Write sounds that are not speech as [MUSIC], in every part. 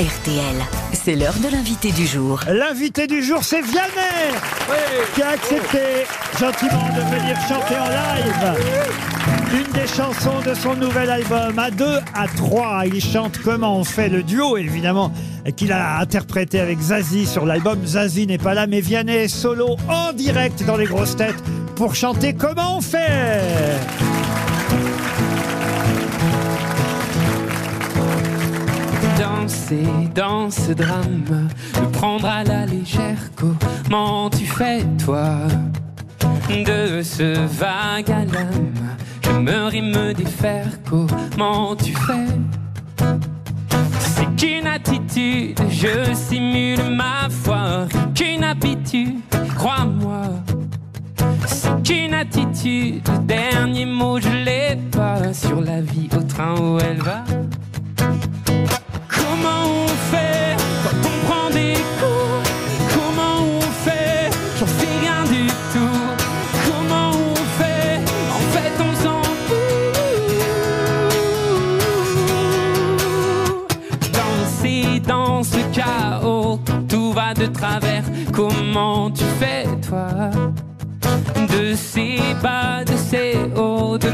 RTL. C'est l'heure de l'invité du jour. L'invité du jour, c'est Vianney qui a accepté gentiment de venir chanter en live une des chansons de son nouvel album. À deux, à trois, il chante Comment on fait le duo, évidemment, qu'il a interprété avec Zazie sur l'album. Zazie n'est pas là, mais Vianney est solo en direct dans les grosses têtes pour chanter Comment on fait danser dans ce drame, le prendre à la légère. Comment tu fais, toi, de ce vague à l'âme J'aimerais me défaire. Comment tu fais? C'est qu'une attitude, je simule ma foi. Qu'une habitude, crois-moi. C'est qu'une attitude, dernier mot, je l'ai pas. Sur la vie au train où elle va.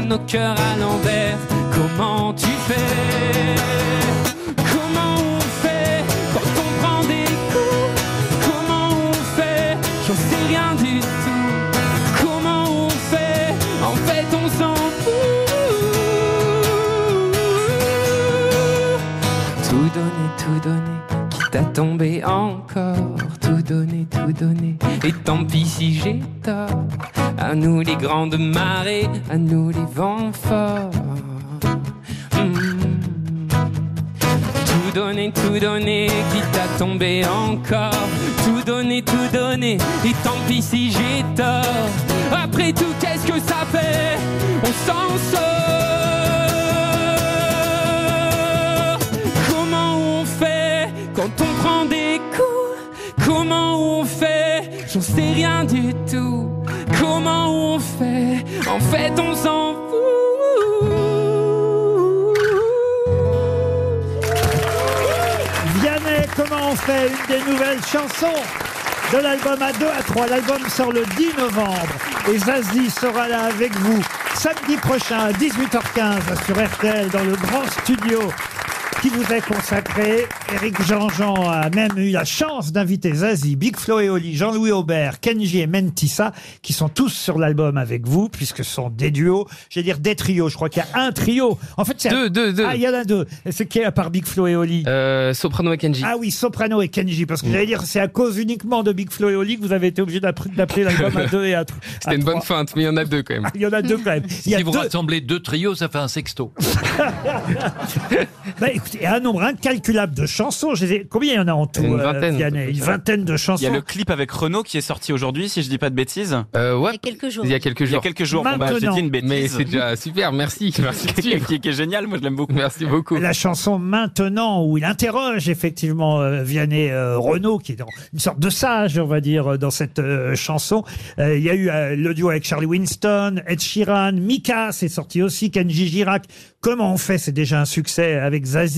Nos cœurs à l'envers. Comment tu fais? Comment on fait quand on prend des coups? Comment on fait? J'en sais rien du tout. Comment on fait? En fait, on s'en fout. Tout donner, tout donner, quitte à tomber encore. Tout donner, tout donner. Et tant pis si j'ai. À nous les grandes marées, à nous les vents forts. Hmm. Tout donner, tout donner, quitte à tomber encore. Tout donner, tout donner, et tant pis si j'ai tort. Après tout, qu'est-ce que ça fait? On s'en sort. Comment on fait quand on prend des coups? Comment on fait? J'en sais rien du Comment on fait? En fait, on s'en fout. Vianney, comment on fait? Une des nouvelles chansons de l'album à 2 à 3. L'album sort le 10 novembre et Zazie sera là avec vous samedi prochain à 18h15 sur RTL dans le grand studio qui vous est consacré. Eric Jean-Jean a même eu la chance d'inviter Zazie, Big Flo et Oli, Jean-Louis Aubert, Kenji et Mentissa, qui sont tous sur l'album avec vous, puisque ce sont des duos. J'allais dire des trios. Je crois qu'il y a un trio. En fait, c'est Deux, deux, deux. Ah, il y en a deux. C'est qui à part Big Flo et Oli Euh, Soprano et Kenji. Ah oui, Soprano et Kenji, parce que j'allais dire, c'est à cause uniquement de Big Flo et Oli que vous avez été obligé d'appre- d'appeler l'album à deux et à, tr- à C'était une bonne trois. feinte, mais il y en a deux quand même. Ah, Il y en a deux quand même. Il y a Si vous deux, rassemblez deux trios, ça fait un sexto. [LAUGHS] bah, écoutez, il y a un nombre incalculable de chansons. Je les ai- Combien il y en a en tout Une euh, vingtaine. Vianney Une vingtaine de chansons. Il y a le clip avec Renault qui est sorti aujourd'hui, si je dis pas de bêtises. Euh, ouais. Il y a quelques jours. Il y a quelques Il y a jours. quelques jours. Bon, bah, j'ai Maintenant. dit une bêtise. Mais c'est déjà super, merci. [LAUGHS] Merci de qui, suivre. qui- qui est génial, moi je l'aime beaucoup. Merci beaucoup. La chanson Maintenant, où il interroge effectivement euh, Vianney euh, Renault, qui est dans une sorte de sage, on va dire, euh, dans cette euh, chanson. Euh, il y a eu euh, le duo avec Charlie Winston, Ed Sheeran, Mika, c'est sorti aussi, Kenji Girac. Comment on fait? C'est déjà un succès avec Zazie.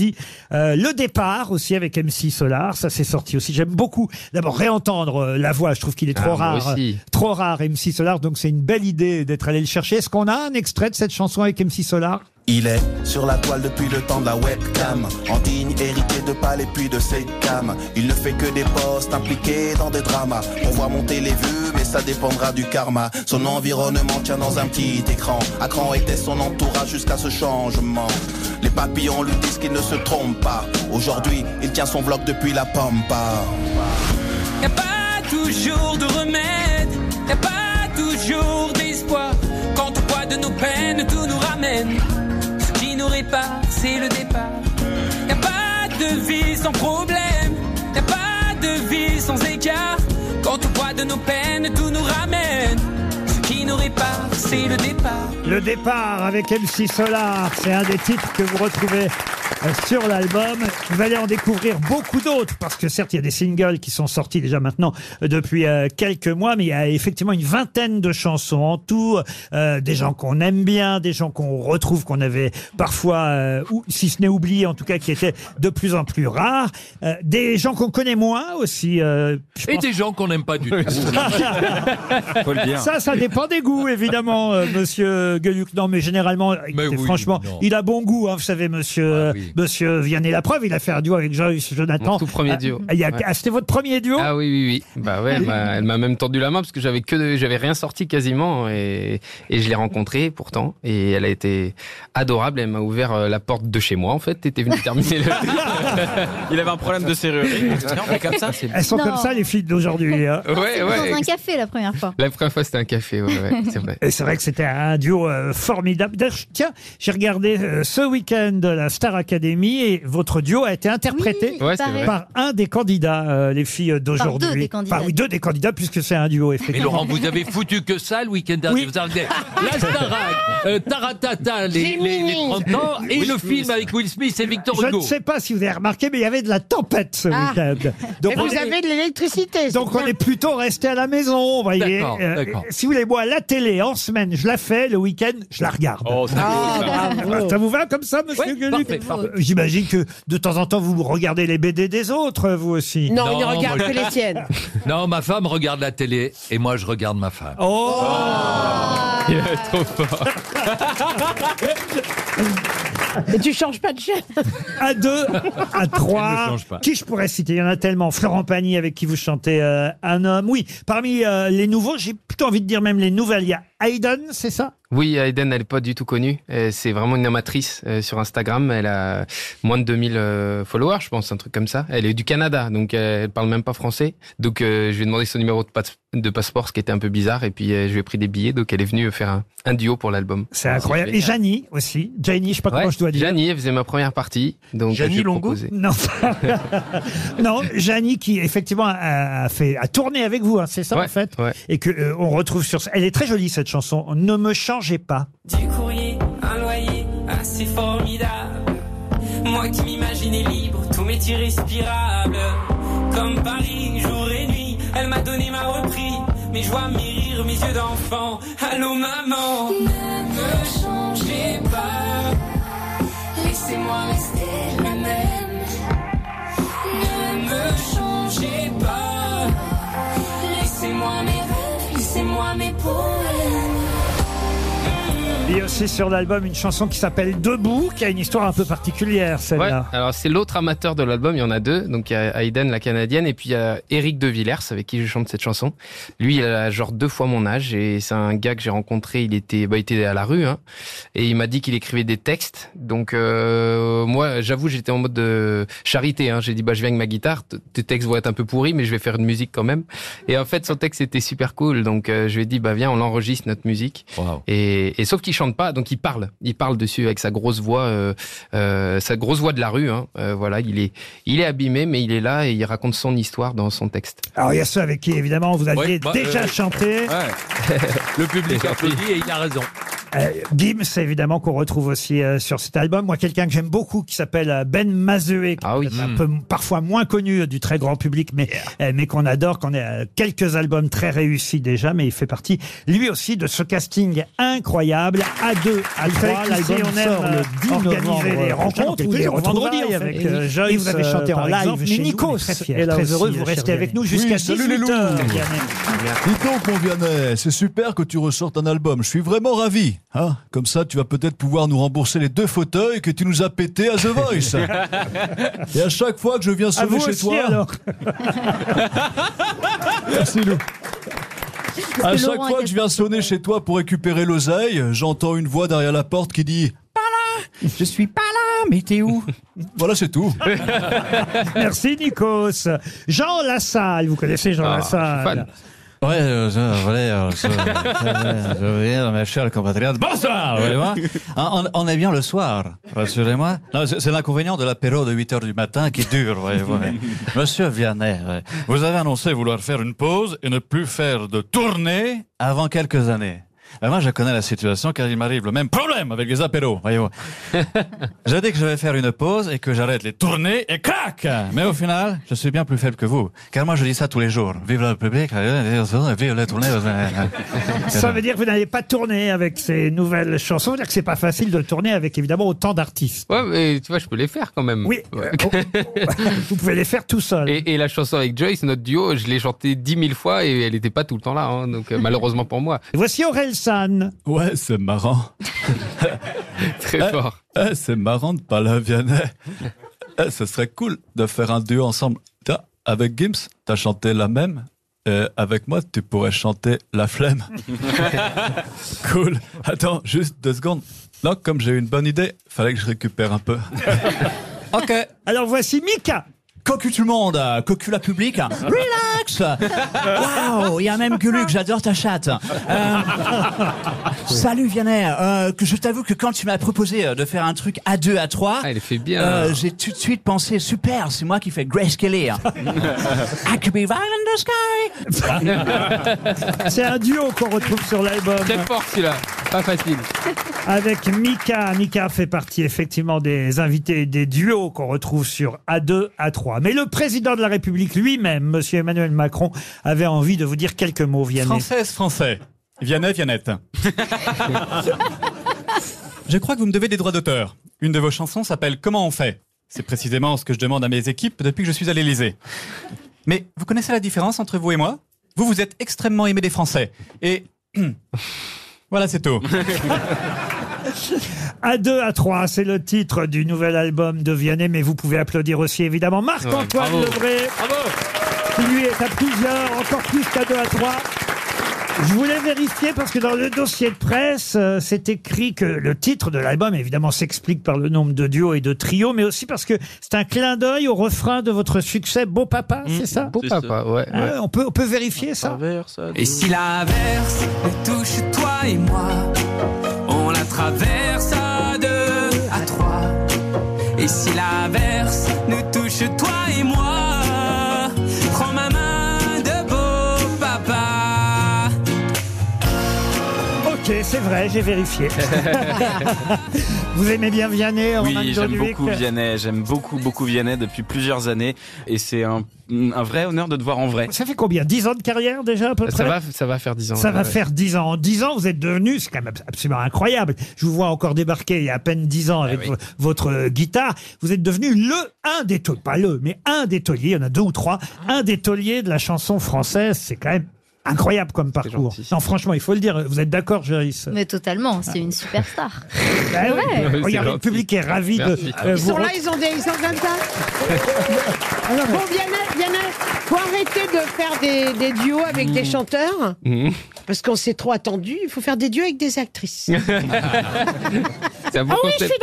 Euh, le départ aussi avec MC Solar, ça c'est sorti aussi. J'aime beaucoup d'abord réentendre euh, la voix. Je trouve qu'il est trop Ah, moi rare, aussi. trop rare MC Solar. Donc c'est une belle idée d'être allé le chercher. Est-ce qu'on a un extrait de cette chanson avec MC Solar? Il est sur la toile depuis le temps de la webcam En digne héritier de palais puis de ses cams Il ne fait que des postes impliqués dans des dramas On voit monter les vues mais ça dépendra du karma Son environnement tient dans un petit écran Accran était son entourage jusqu'à ce changement Les papillons lui disent qu'il ne se trompe pas Aujourd'hui il tient son vlog depuis la pampa Y a pas toujours de remède, y a pas toujours d'espoir. Quand au poids de nos peines tout nous ramène, ce qui nous répare, c'est le départ. Y a pas de vie sans problème, y a pas de vie sans écart. Quand au poids de nos peines départ, c'est le départ. Le départ avec MC Solar, c'est un des titres que vous retrouvez euh, sur l'album. Vous allez en découvrir beaucoup d'autres parce que certes il y a des singles qui sont sortis déjà maintenant euh, depuis euh, quelques mois, mais il y a effectivement une vingtaine de chansons en tout, euh, des gens qu'on aime bien, des gens qu'on retrouve qu'on avait parfois, euh, ou si ce n'est oublié en tout cas, qui étaient de plus en plus rares, Euh, des gens qu'on connaît moins aussi. euh, Et pense- des gens qu'on n'aime pas du [LAUGHS] tout. Faut le dire. Ça, ça dépend des goûts, évidemment, euh, monsieur Gueluc. Non, mais généralement, écoutez, oui, franchement, non. il a bon goût, hein, vous savez, monsieur, Ah oui. monsieur Vianney. La preuve, il a fait un duo avec Joyce Jonathan. Mon tout premier Ah, duo. il y a- Ouais. ah, C'était votre premier duo? Ah oui, oui, oui. Bah ouais, elle m'a- elle m'a même tendu la main parce que j'avais que, j'avais rien sorti quasiment et, et je l'ai rencontrée pourtant et elle a été adorable. Elle m'a ouvert euh, la porte de chez moi en fait. T'étais venu terminer le. [LAUGHS] Il avait un problème de serrurerie. Tiens, on fait comme ça, c'est Elles sont Non. comme ça, les filles d'aujourd'hui. hein. Ouais, Dans ouais. un café la première fois. La première fois c'était un café, ouais, ouais, c'est vrai. Et c'est vrai que c'était un duo euh, formidable. D'ailleurs, tiens, j'ai regardé euh, ce week-end la Star Academy et votre duo a été interprété Oui, Ouais, c'est pareil. vrai. par un des candidats, euh, les filles d'aujourd'hui. deux des candidats. Par- oui, deux des candidats, puisque c'est un duo, Mais effectivement. Laurent, vous avez foutu que ça le week-end dernier. Oui. Vous avez regardé la Starac, euh, Taratata, les, les, les 30 ans, et le film avec Will Smith et Victor Je Hugo. ne sais pas si vous avez remarqué, mais il y avait de la tempête ce Ah. week-end. Donc, on vous est- avez de l'électricité. donc on est plutôt resté à la maison, vous voyez. D'accord, Euh, d'accord. si vous voulez, moi, la télé, en semaine, je la fais, le week-end, je la regarde. Oh, c'est beau, ça. Ah, ça vous va comme ça, monsieur Ouais, Gueluc parfait, parfait. Euh, J'imagine que de temps en temps, vous regardez les BD des autres, vous aussi. Non, il ne Non, regarde moi, que les siennes. [LAUGHS] Non, ma femme regarde la télé et moi je regarde ma femme. Oh [LAUGHS] Il est trop fort. [LAUGHS] Et tu changes pas de chaîne. À deux, à trois. change pas. Qui je pourrais citer? Il y en a tellement. Florent Pagny avec qui vous chantez euh, Un homme. Oui, parmi euh, les nouveaux, j'ai plutôt envie de dire même les nouvelles. Il y a Hayden, c'est ça? Oui, Aiden, elle est pas du tout connue. Euh, C'est vraiment une amatrice euh, sur Instagram. Elle a moins de 2000 euh, followers, je pense, un truc comme ça. Elle est du Canada, donc elle parle même pas français. Donc euh, je lui ai demandé son numéro de, pas- de passeport, ce qui était un peu bizarre. Et puis euh, je lui ai pris des billets, donc elle est venue faire un, un duo pour l'album. C'est incroyable. Et Janie aussi. Janie, je sais pas comment je dois dire. Janie, elle faisait ma première partie. Donc Janie Longo? Non, [LAUGHS] non, Janie qui effectivement a, a fait a tourné avec vous, hein, c'est ça Ouais, en fait, ouais. et que euh, on retrouve sur. Elle est très jolie cette chanson. Ne me changez pas. Du courrier, un loyer assez formidable. Moi qui m'imaginais libre, tout m'est irrespirable. Comme Paris, jour et nuit, elle m'a donné ma repris. Mes joies, mes rires, mes yeux d'enfant. Allô maman, ne me changez pas. Laissez-moi rester laissez-moi mes poèmes. Il y a aussi sur l'album une chanson qui s'appelle Debout, qui a une histoire un peu particulière Ouais, celle-là. alors c'est l'autre amateur de l'album, il y en a deux. Donc il y a Aiden, la canadienne, et puis il y a Eric De Villers, avec qui je chante cette chanson. Lui, il a genre deux fois mon âge, et c'est un gars que j'ai rencontré, il était, bah, il était à la rue, hein, et il m'a dit qu'il écrivait des textes. Donc euh, moi, j'avoue, j'étais en mode de charité. Hein. J'ai dit, bah je viens avec ma guitare, tes textes vont être un peu pourris, mais je vais faire une musique quand même. Et en fait, son texte était super cool, donc euh, je lui ai dit, bah viens, on enregistre notre musique. Wow. Et, et sauf qu'il chante pas, donc il parle. Il parle dessus avec sa grosse voix, euh, euh, sa grosse voix de la rue. Hein. Euh, voilà, il est, il est abîmé, mais il est là et il raconte son histoire dans son texte. Alors il y a ceux avec qui évidemment vous aviez Ouais, bah, déjà euh, chanté. Ouais. [LAUGHS] Le public applaudit et il a raison. Euh, Gims évidemment qu'on retrouve aussi euh, sur cet album. Moi quelqu'un que j'aime beaucoup qui s'appelle euh, Ben Mazeué, qui Ah oui. est un peu parfois moins connu euh, du très grand public, mais euh, mais qu'on adore, qu'on a euh, quelques albums très réussis déjà, mais il fait partie lui aussi de ce casting incroyable à deux, à trois. L'album Ici, on aime sort le euh, 10 organiser novembre les prochain, rencontres, donc ou retrouvailles vendredi, en avec euh, Joyce. et vous avez chanté euh, en par live exemple, chez mais nous, Nikos on est très fiers, est là très aussi, heureux vous restez avec nous jusqu'à Oui, salut les 18 loups. heures. Dis donc, mon Vianney, c'est super que tu ressortes un album. Je suis vraiment ravi. Hein Comme ça, tu vas peut-être pouvoir nous rembourser les deux fauteuils que tu nous as pétés à The Voice. [LAUGHS] Et à chaque fois que je viens vous chez aussi, toi, alors. Merci Lou. À que chaque Laurent fois que je viens sonner chez toi pour récupérer l'oseille, j'entends une voix derrière la porte qui dit Je suis pas là, mais t'es où? [LAUGHS] Voilà, c'est tout. [LAUGHS] Merci Nikos. Jean Lassalle, vous connaissez Jean Ah, je suis Lassalle fan. Ouais, euh, je voulais, euh, je, je viens, [LAUGHS] mes chers compatriotes. Bonsoir, voyez-moi. Ah, On, on est bien le soir, rassurez-moi. C'est l'inconvénient de l'apéro de 8 heures du matin qui dure, voyez-vous. [LAUGHS] Monsieur Vianney, vous avez annoncé vouloir faire une pause et ne plus faire de tournée avant quelques années. Ben moi, je connais la situation car il m'arrive le même problème avec les apéros, voyez-vous. [LAUGHS] J'ai dit que je vais faire une pause et que j'arrête les tournées et crac Mais au final, je suis bien plus faible que vous. Car moi, je dis ça tous les jours. Vive la République, vive les tournées. [LAUGHS] Ça veut dire que vous n'avez pas tourné avec ces nouvelles chansons. Ça veut dire que c'est pas facile de tourner avec évidemment autant d'artistes. Ouais, mais tu vois, je peux les faire quand même. Oui. Ouais. [LAUGHS] Vous pouvez les faire tout seul. Et, et la chanson avec Joyce, notre duo, je l'ai chantée dix mille fois et elle n'était pas tout le temps là, hein, donc euh, malheureusement pour moi. Voici Aurel Ouais, c'est marrant. [LAUGHS] Très Eh, fort. eh, c'est marrant de parler à Vianney. Eh, ce serait cool de faire un duo ensemble. Tiens, avec Gims, t'as chanté la même. Et avec moi, tu pourrais chanter la flemme. [LAUGHS] cool. Attends, juste deux secondes. Non, comme j'ai eu une bonne idée, fallait que je récupère un peu. [LAUGHS] ok. Alors voici Mika. Cocu tout le monde, euh, cocu la public. Relax [LAUGHS] Waouh, il y a même Guluc, j'adore ta chatte. Euh, [LAUGHS] salut Vianney, euh, que je t'avoue que quand tu m'as proposé de faire un truc à deux, à trois, Ah, elle fait bien. euh, j'ai tout de suite pensé, super, c'est moi qui fais Grace Kelly. I could be right in the sky. [LAUGHS] C'est un duo qu'on retrouve sur l'album. Très fort celui-là, pas facile. Avec Mika. Mika fait partie effectivement des invités des duos qu'on retrouve sur A2, A3. Mais le président de la République lui-même, monsieur Emmanuel Macron, avait envie de vous dire quelques mots, Vianney. Française, français. Vianney, Viannette. je crois que vous me devez des droits d'auteur. Une de vos chansons s'appelle Comment on fait? C'est précisément ce que je demande à mes équipes depuis que je suis à l'Élysée. Mais vous connaissez la différence entre vous et moi? Vous, vous êtes extrêmement aimé des Français. Et. [CLEARS THROAT] voilà, c'est tout. A2, A3, c'est le titre du nouvel album de Vianney, mais vous pouvez applaudir aussi évidemment Marc-Antoine bravo. Lebré, qui lui est à plusieurs, encore plus qu'A2, A3. Je voulais vérifier parce que dans le dossier de presse, euh, c'est écrit que le titre de l'album, évidemment, s'explique par le nombre de duos et de trios, mais aussi parce que c'est un clin d'œil au refrain de votre succès Beau Papa, c'est ça? Beau papa, ouais. Ouais. on, peut, on peut vérifier ça? Et si l'averse nous touche toi et moi, on la traverse si l'averse nous touche toi et moi, prends ma main de beau papa. Ok, c'est vrai, j'ai vérifié. [LAUGHS] vous aimez bien Vianney, Oui, j'aime beaucoup Vianney. J'aime beaucoup, beaucoup Vianney depuis plusieurs années. Et c'est un, un vrai honneur de te voir en vrai. Ça fait combien 10 ans de carrière déjà à peu Ça près va, ça va faire dix ans. Ça va ouais. faire 10 ans. En 10 ans, vous êtes devenu, c'est quand même absolument incroyable. Je vous vois encore débarquer il y a à peine 10 ans avec Ah oui. vo- votre euh, guitare. Vous êtes devenu le, un des tauliers, pas le, mais un des tauliers, il y en a deux ou trois, un des tauliers de la chanson française. C'est quand même incroyable comme parcours. Non, franchement, il faut le dire. Vous êtes d'accord, Joris? Mais totalement, c'est une superstar. [LAUGHS] Bah oui. Ouais. C'est Regardez, le public est ravi de euh, Ils vous sont là, ils ont des, ils sont comme ça. bon, Vianney, Vianney, faut arrêter de faire des, des duos avec des chanteurs, Mhm. parce qu'on s'est trop attendu. Il faut faire des duos avec des actrices. [LAUGHS] Ah oui, je suis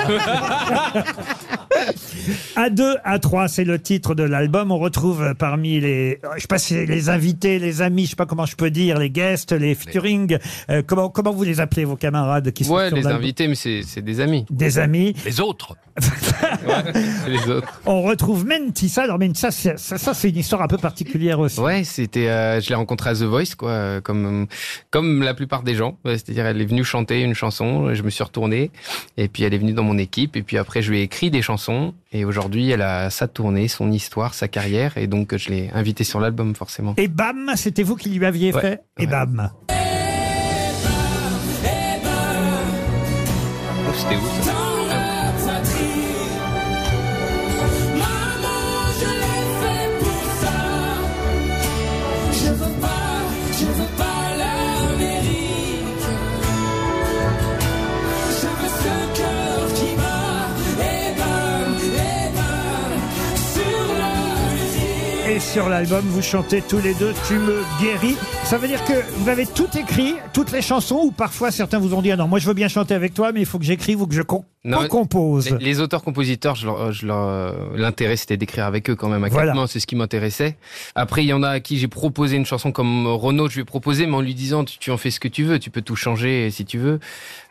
d'accord. [LAUGHS] [LAUGHS] A2, A3, c'est le titre de l'album. On retrouve parmi les, je sais pas si les invités, les amis, je sais pas comment je peux dire, les guests, les featuring. euh, comment, comment vous les appelez, vos camarades qui sont Ouais, sur les l'album invités, mais c'est c'est des amis. Des amis. Les autres. [LAUGHS] Ouais, c'est les autres. On retrouve Mentissa. Alors Mentissa, c'est- ça, ça, c'est une histoire un peu particulière aussi. Ouais, c'était, euh, je l'ai rencontrée à The Voice, quoi, euh, comme comme la plupart des gens. Ouais, C'est-à-dire, elle est venue chanter une chanson, je me suis retourné, et puis elle est venue dans mon équipe, et puis après, je lui ai écrit des chansons, et aujourd'hui, elle a sa tournée, son histoire, sa carrière, et donc je l'ai invitée sur l'album, forcément. Et bam, c'était vous qui lui aviez Ouais, fait. Et ouais. bam. Oh, C'était ça sur l'album, vous chantez tous les deux Tu me guéris. Ça veut dire que vous avez tout écrit, toutes les chansons, ou parfois certains vous ont dit Ah non, moi je veux bien chanter avec toi, mais il faut que j'écrive ou que je con- qu'on compose. Les, les auteurs-compositeurs, je leur- je leur- euh, l'intérêt c'était d'écrire avec eux quand même à Voilà. quatre mains, c'est ce qui m'intéressait. Après, il y en a à qui j'ai proposé une chanson comme Renaud, je lui ai proposé, mais en lui disant tu, tu en fais ce que tu veux, tu peux tout changer si tu veux.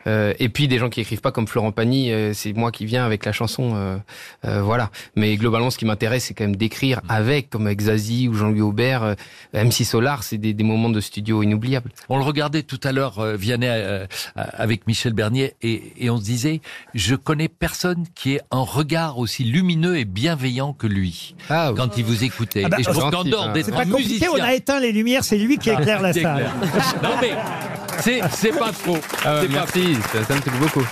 Euh, et puis des gens qui écrivent pas comme Florent Pagny, euh, c'est moi qui viens avec la chanson, euh, euh, voilà. Mais globalement, ce qui m'intéresse, c'est quand même d'écrire avec, comme avec Zazie ou Jean-Louis Aubert, euh, MC Solar, c'est des, des moments de studio inoubliables. On le regardait tout à l'heure, euh, Vianney, euh, avec Michel Bernier, et, et on se disait, je connais personne qui ait un regard aussi lumineux et bienveillant que lui, quand il vous écoutait. Ah bah, et je qu'en dehors d'être pas compliqué, on a éteint les lumières, c'est lui qui éclaire la salle. non mais, c'est, c'est pas faux. Ah, C'est pas merci, ça, ça me touche beaucoup.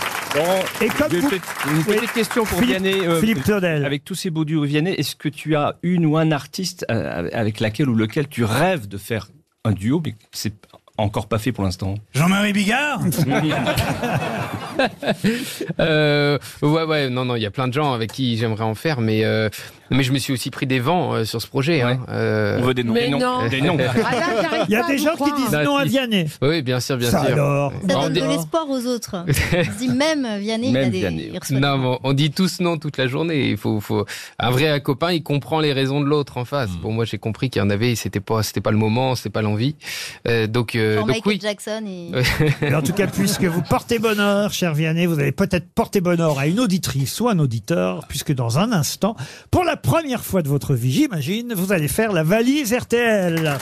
Et comme vous- une Oui. petite question pour Philippe- Vianney. euh, Philippe Claudel. Avec tous ces beaux duos Vianney, est-ce que tu as une ou un artiste euh, avec laquelle ou lequel tu rêves de faire un duo, mais que c'est encore pas fait pour l'instant? Jean-Marie Bigard? [LAUGHS] [LAUGHS] Euh, ouais, ouais, non, non, il y a plein de gens avec qui j'aimerais en faire, mais euh, mais je me suis aussi pris des vents euh, sur ce projet. hein. Euh, On veut des noms. Mais Des noms. non. Des noms. Ah là, Il y a des gens qui disent non à si. Vianney. Oui, bien sûr, bien Ça sûr. alors Ça On donne de l'espoir aux autres. [LAUGHS] On dit même Vianney, il, a Même des... Vianney. il Non, mais on dit tous non toute la journée. Il faut, faut un vrai copain, il comprend les raisons de l'autre en face. Bon, moi j'ai compris qu'il y en avait, c'était pas, c'était pas le moment, c'était pas l'envie. Euh, donc, euh, donc Michael oui. Jackson et... [LAUGHS] Et en tout cas, puisque vous portez bonheur, cher Vianney, vous allez peut-être porter bonheur à une auditrice ou un auditeur, puisque dans un instant, pour la première fois de votre vie, j'imagine, vous allez faire la valise RTL.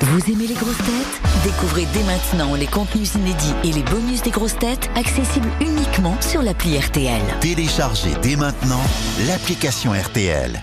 Vous aimez les grosses têtes? Découvrez dès maintenant les contenus inédits et les bonus des grosses têtes accessibles uniquement sur l'appli RTL. Téléchargez dès maintenant l'application RTL.